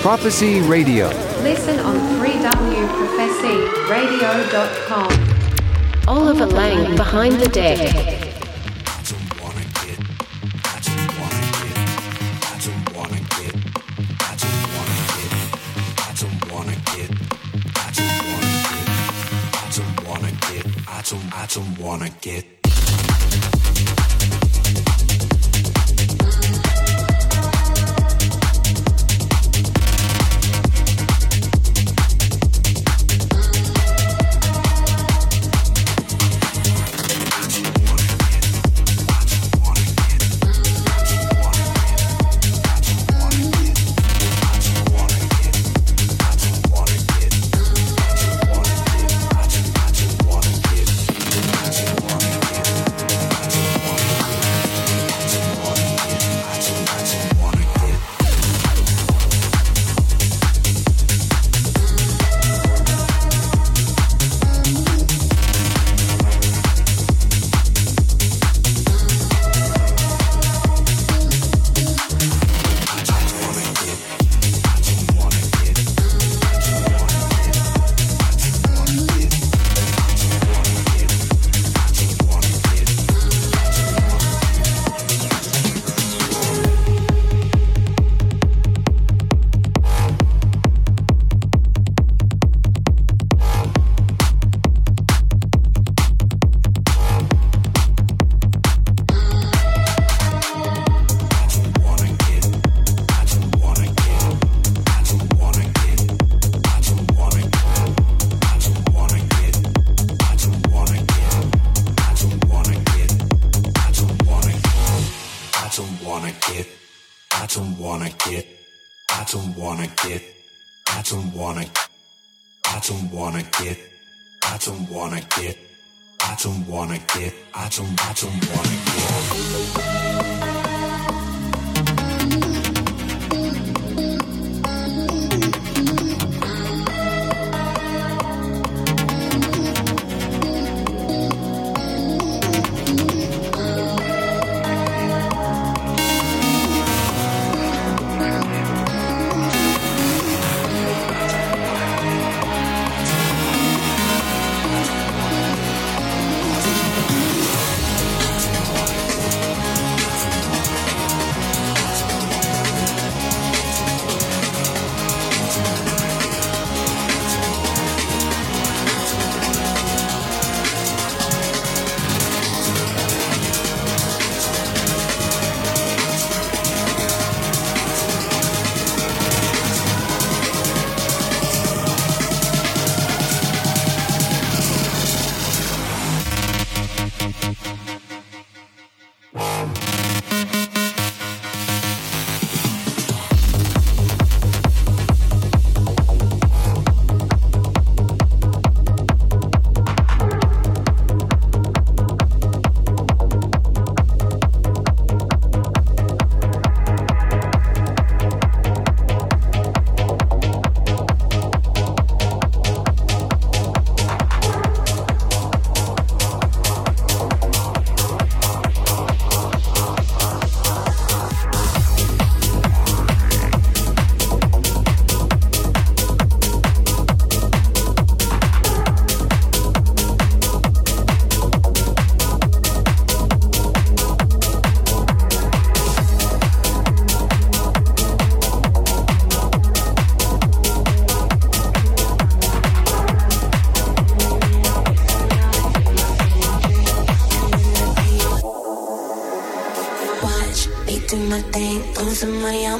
Profecy Radio. Listen on 3wprofecyradio.com. Oliver Lang behind the deck. I don't wanna get wanna get, I don't wanna, I don't wanna get, I don't wanna get, I don't wanna get, I don't, I don't wanna get.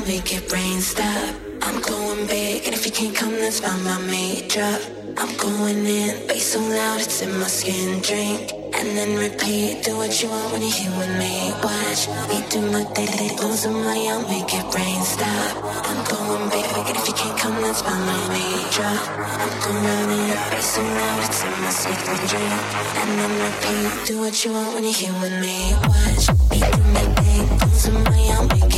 make it rain, stop. I'm going big, and if you can't come, that's fine my me. Drop. I'm going in, bass so loud, it's in my skin. Drink and then repeat. Do what you want when you're here with me. Watch me do my thing, they lose my mind. I'll make it rain. Stop. I'm going big, and if you can't come, that's fine my me. Drop. I'm going in, bass so loud, it's in my skin. Drink and then repeat. Do what you want when you're here with me. Watch me do my thing, lose my mind. I'll make it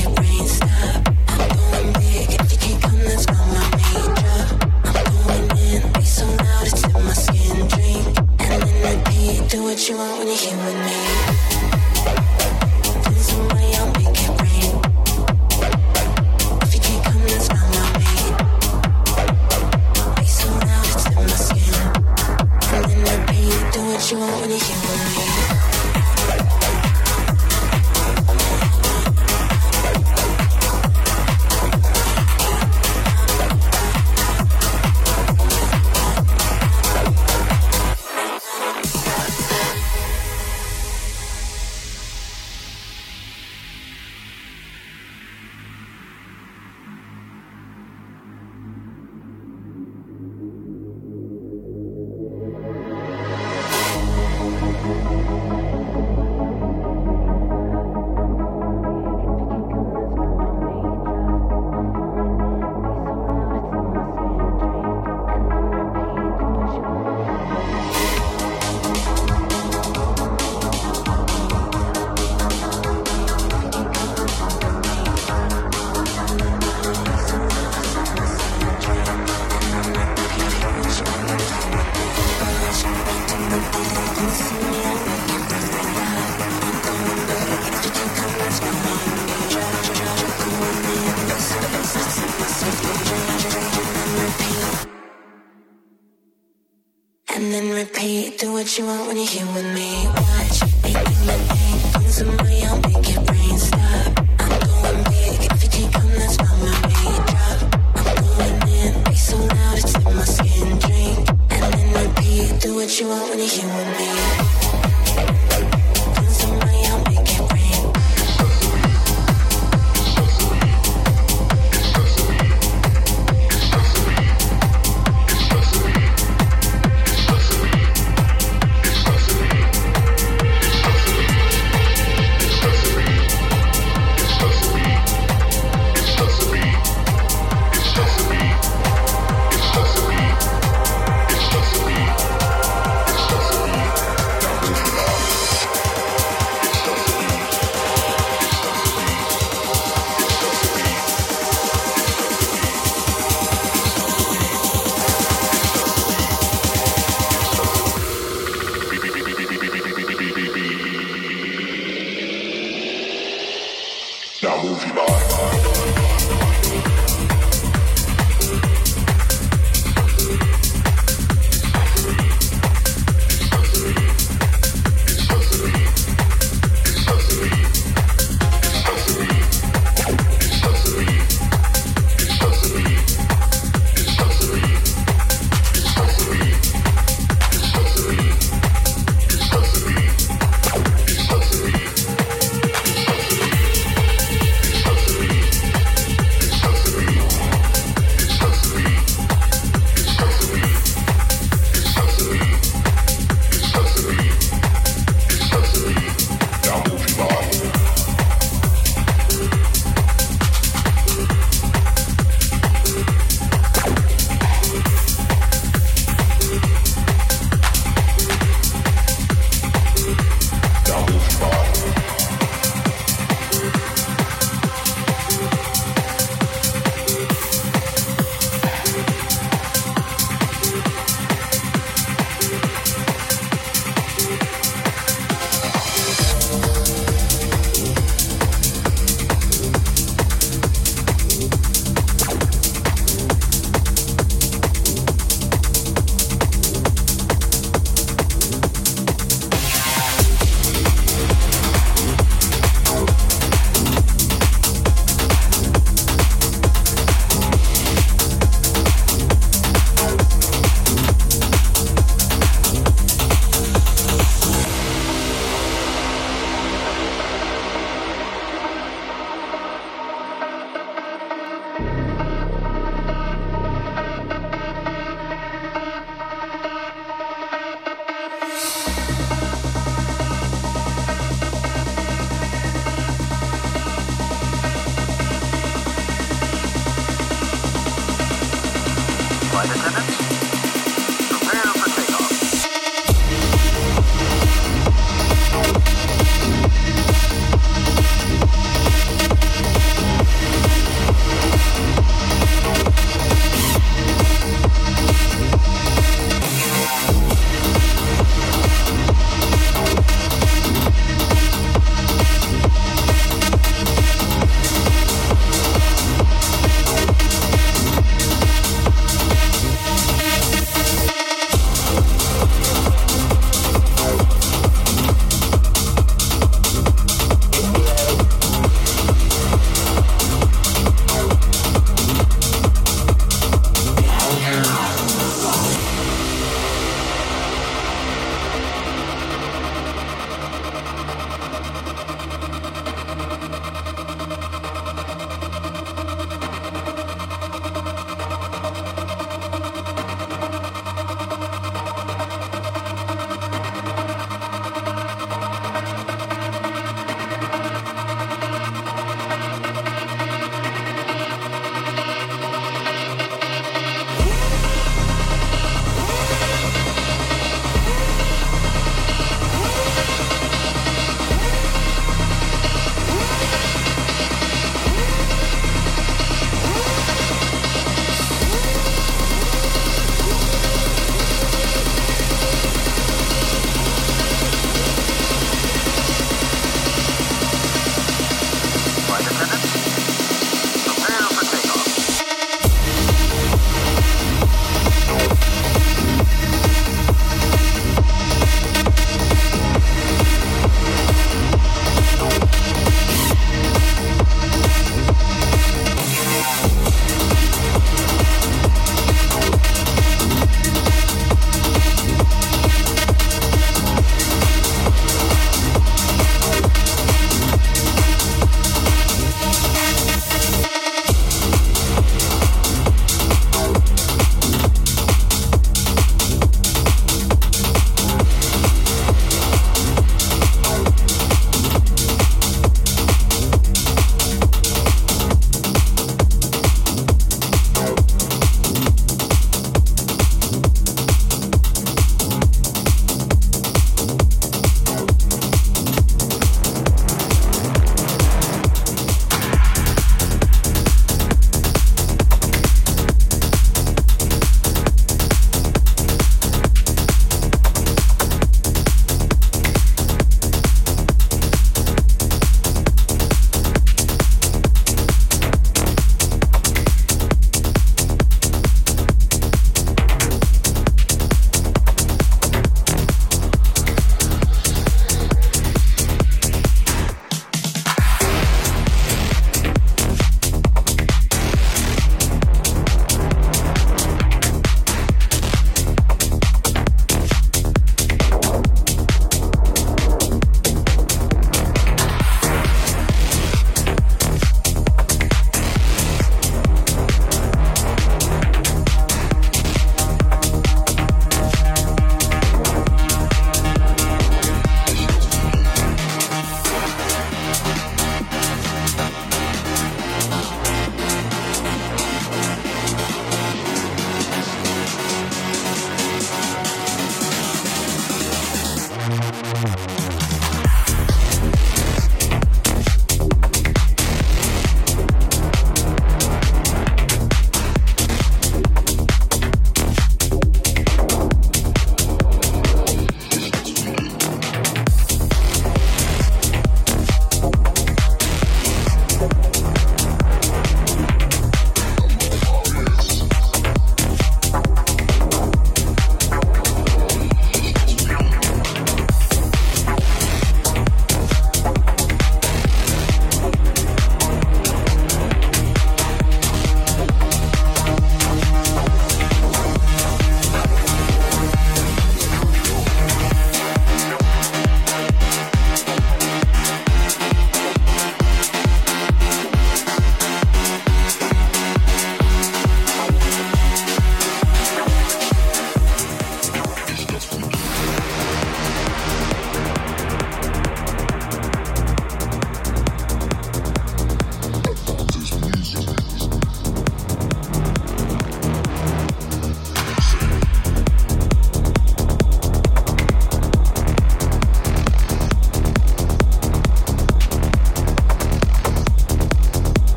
Move your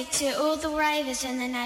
to all the ravers in the nation.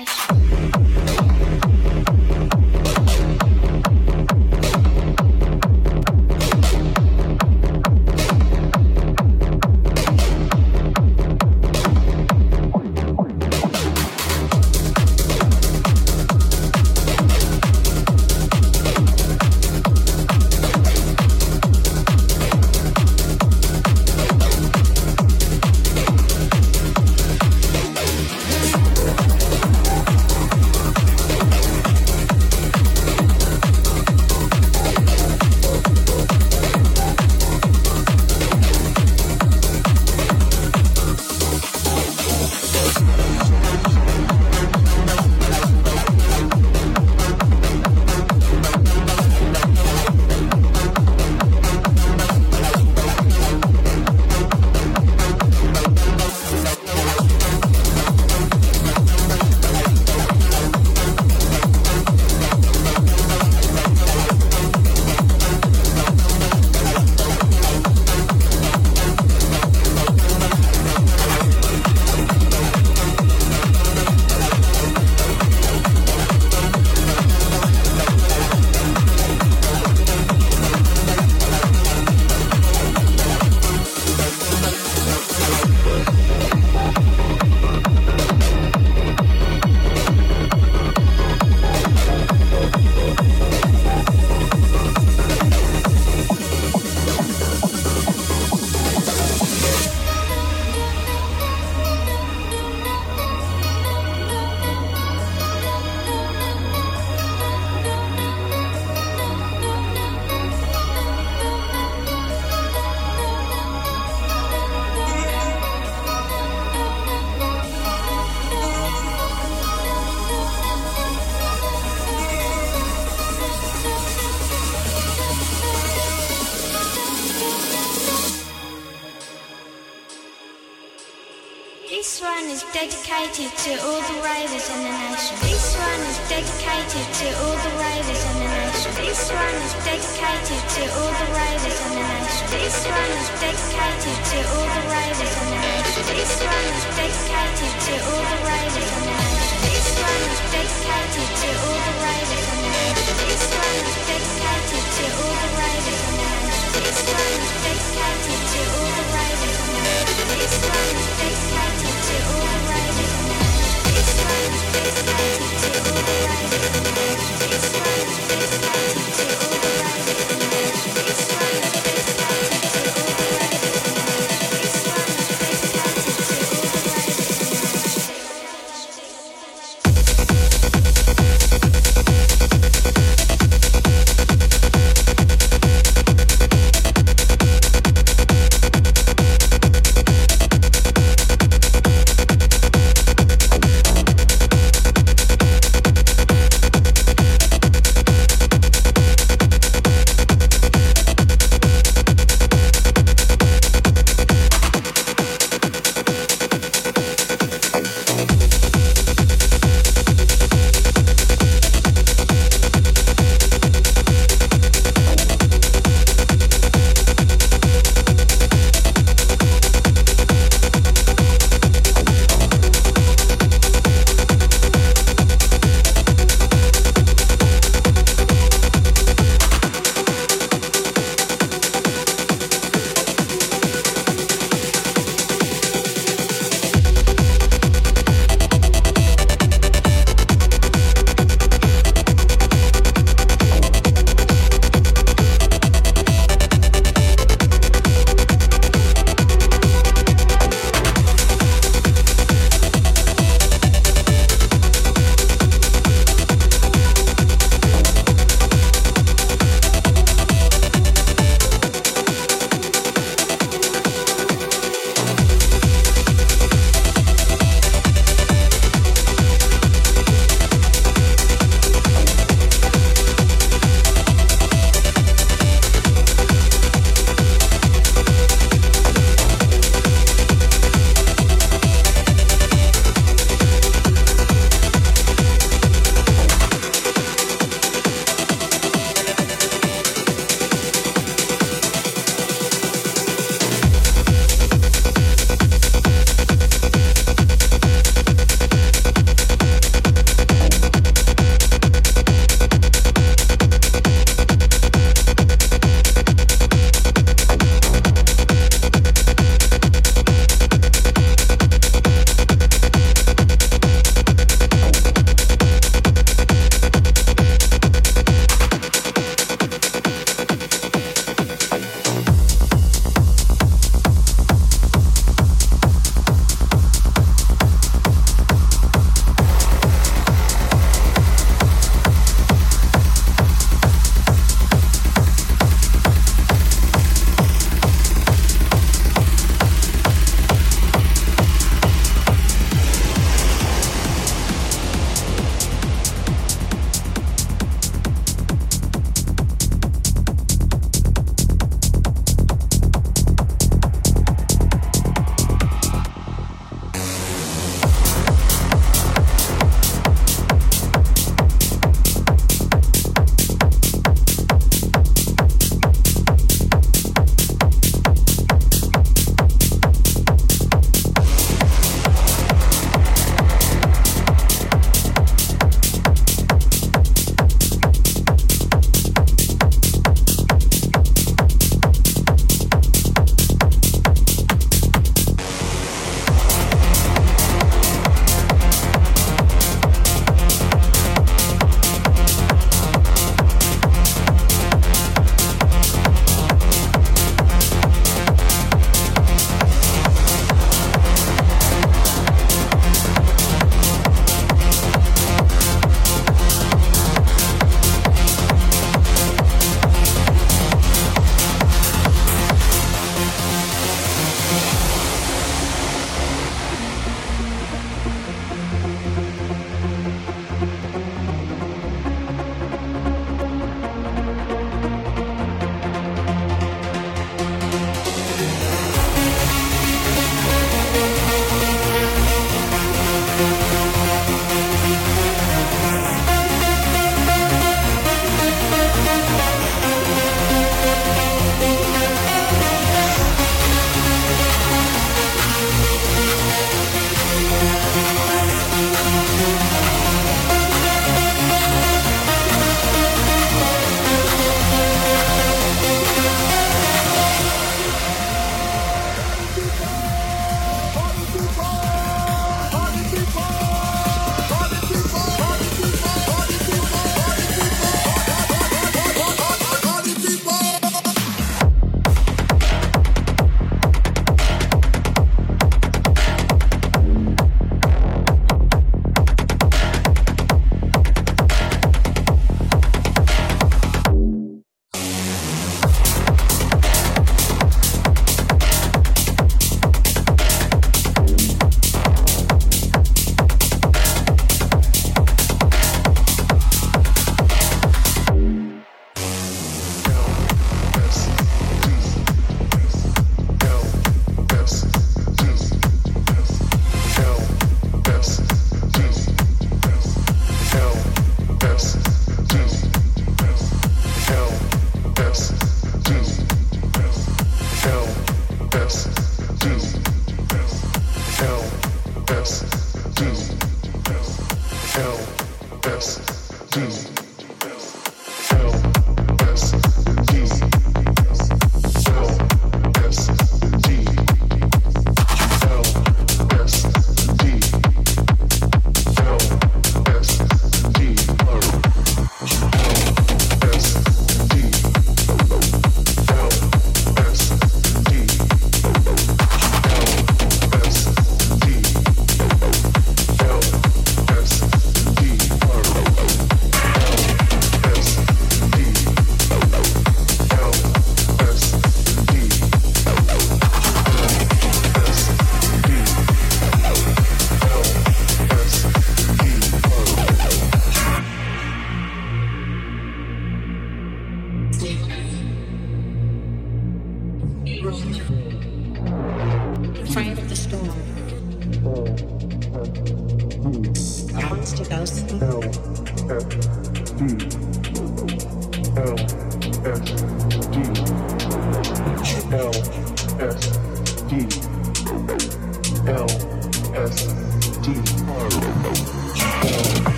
Música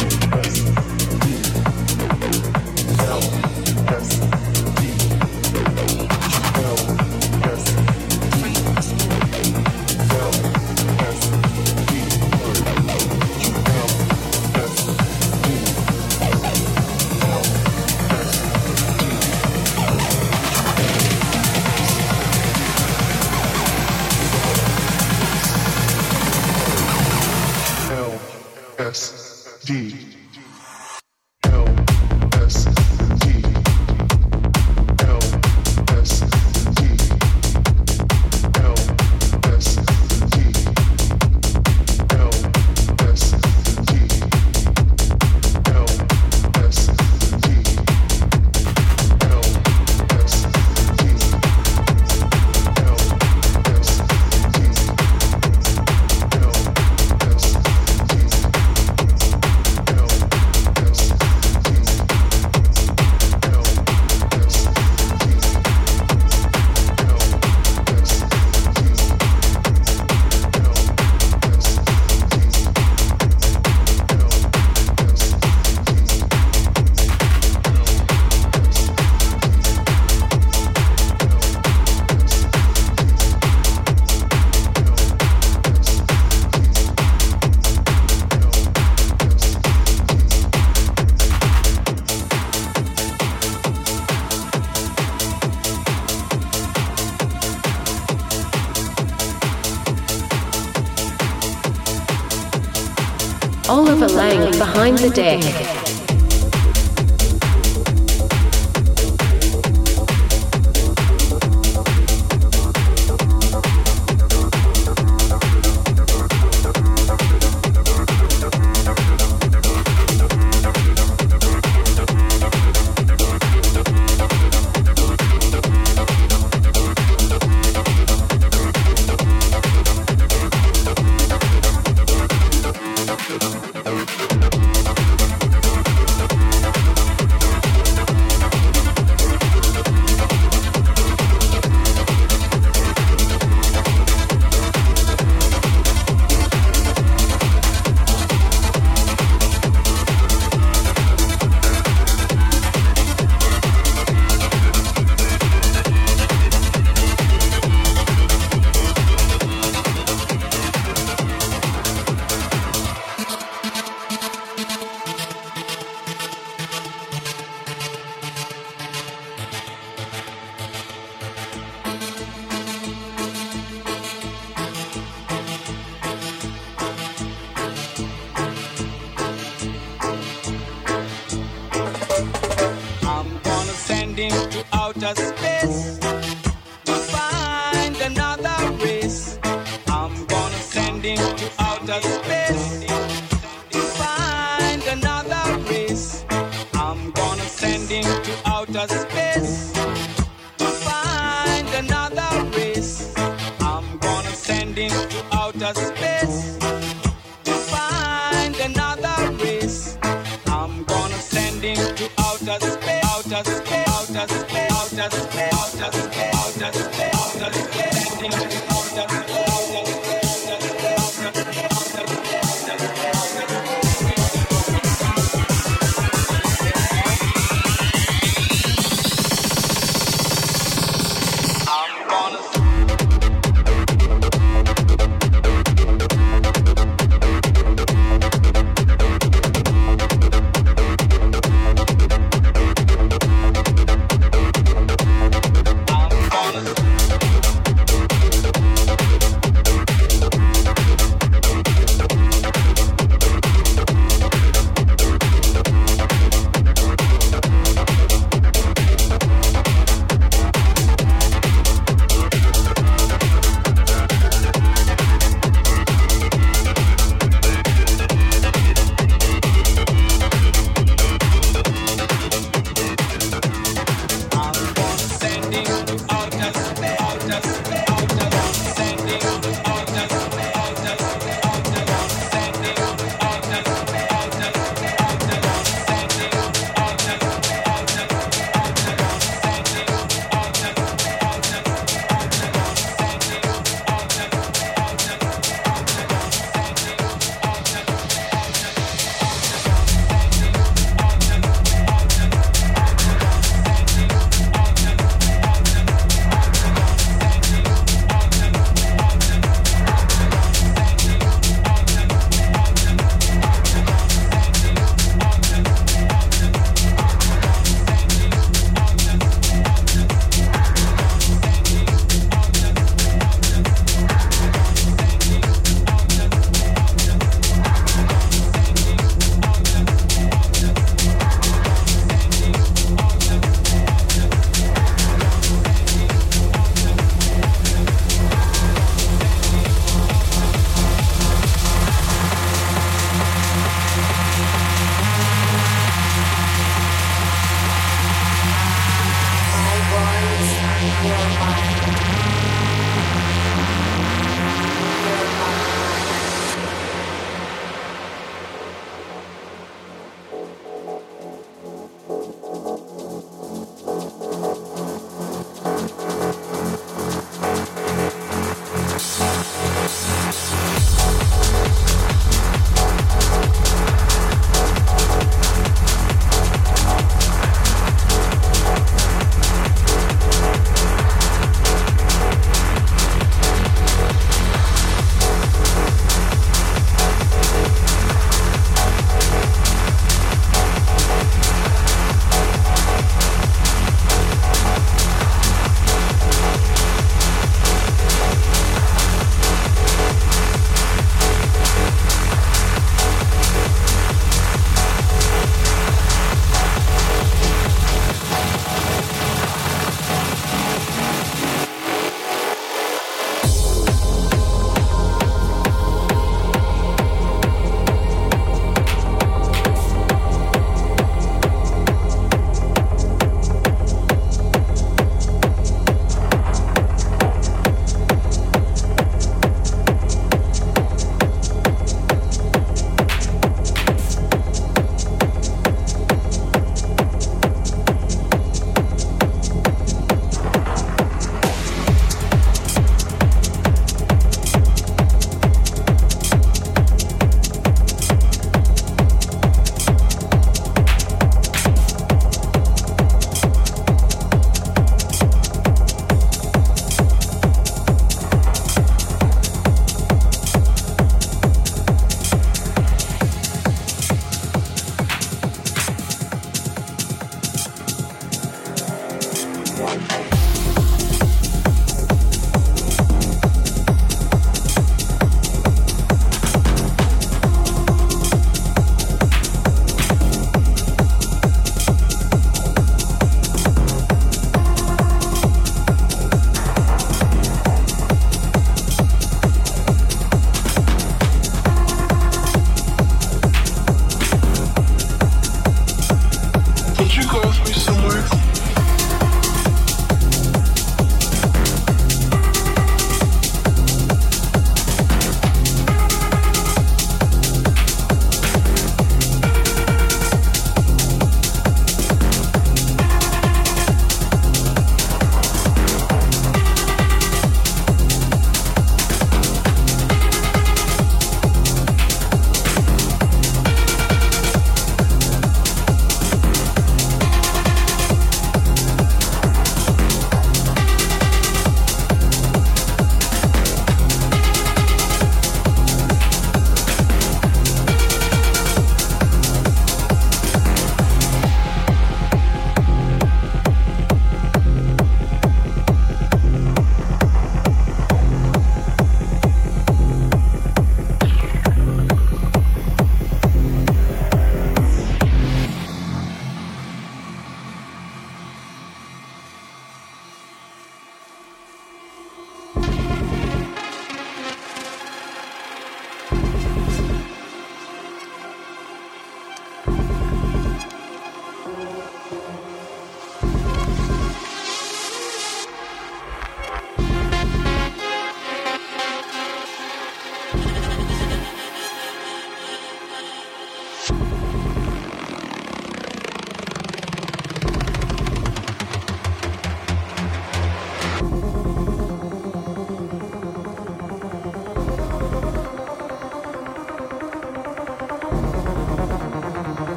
behind the deck.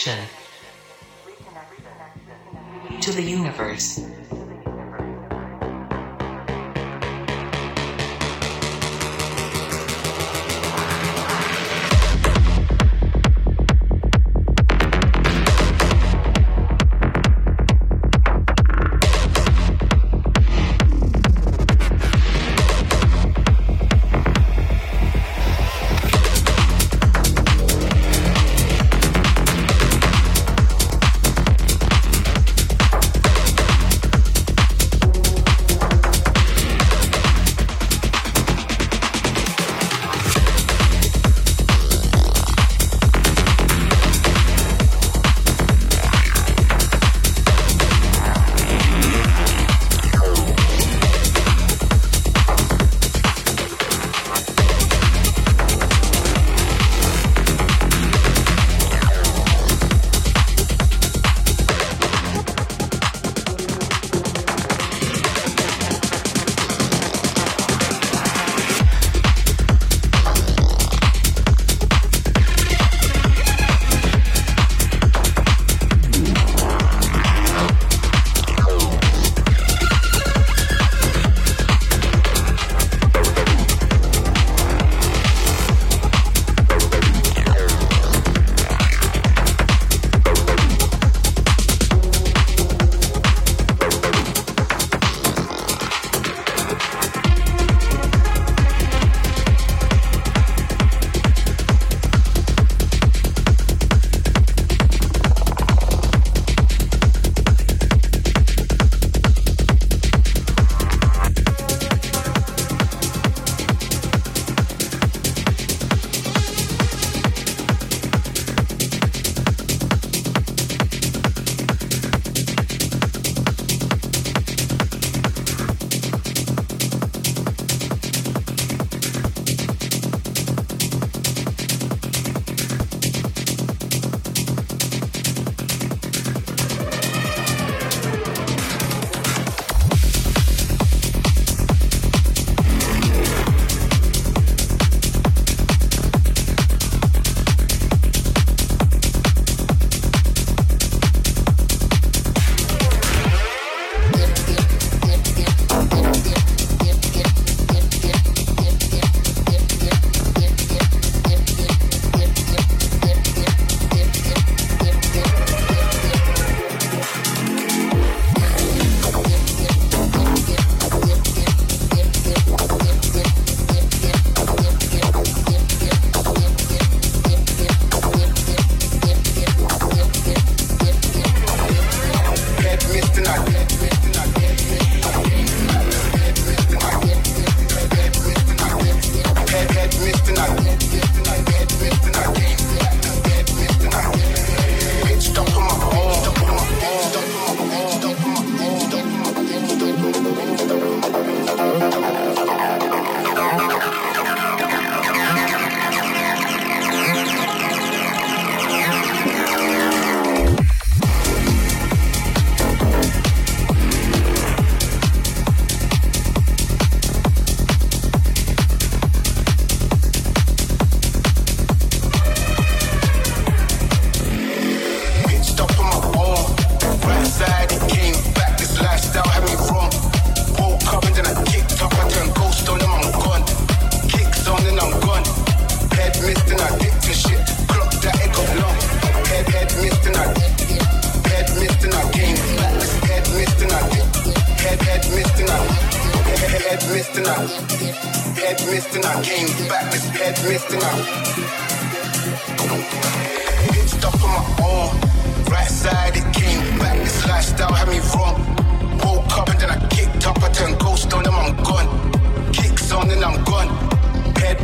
Reconnection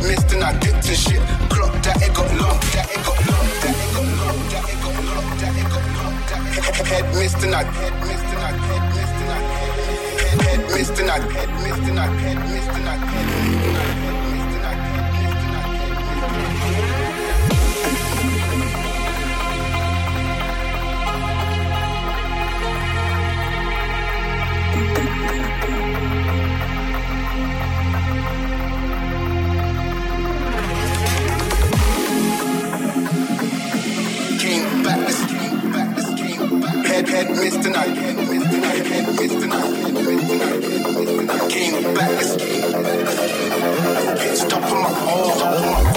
missed and I dipped and shit. Clock that it got long, that it got long, that it got long, that it got long, that it got long, that it head missed and I head missed and I head missed and I head head missed and I head missed and I head missed and I head missed and I head missed and I I, head, missed and I, head, missed and I. Came back. Hit stop on my own,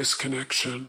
Disconnection.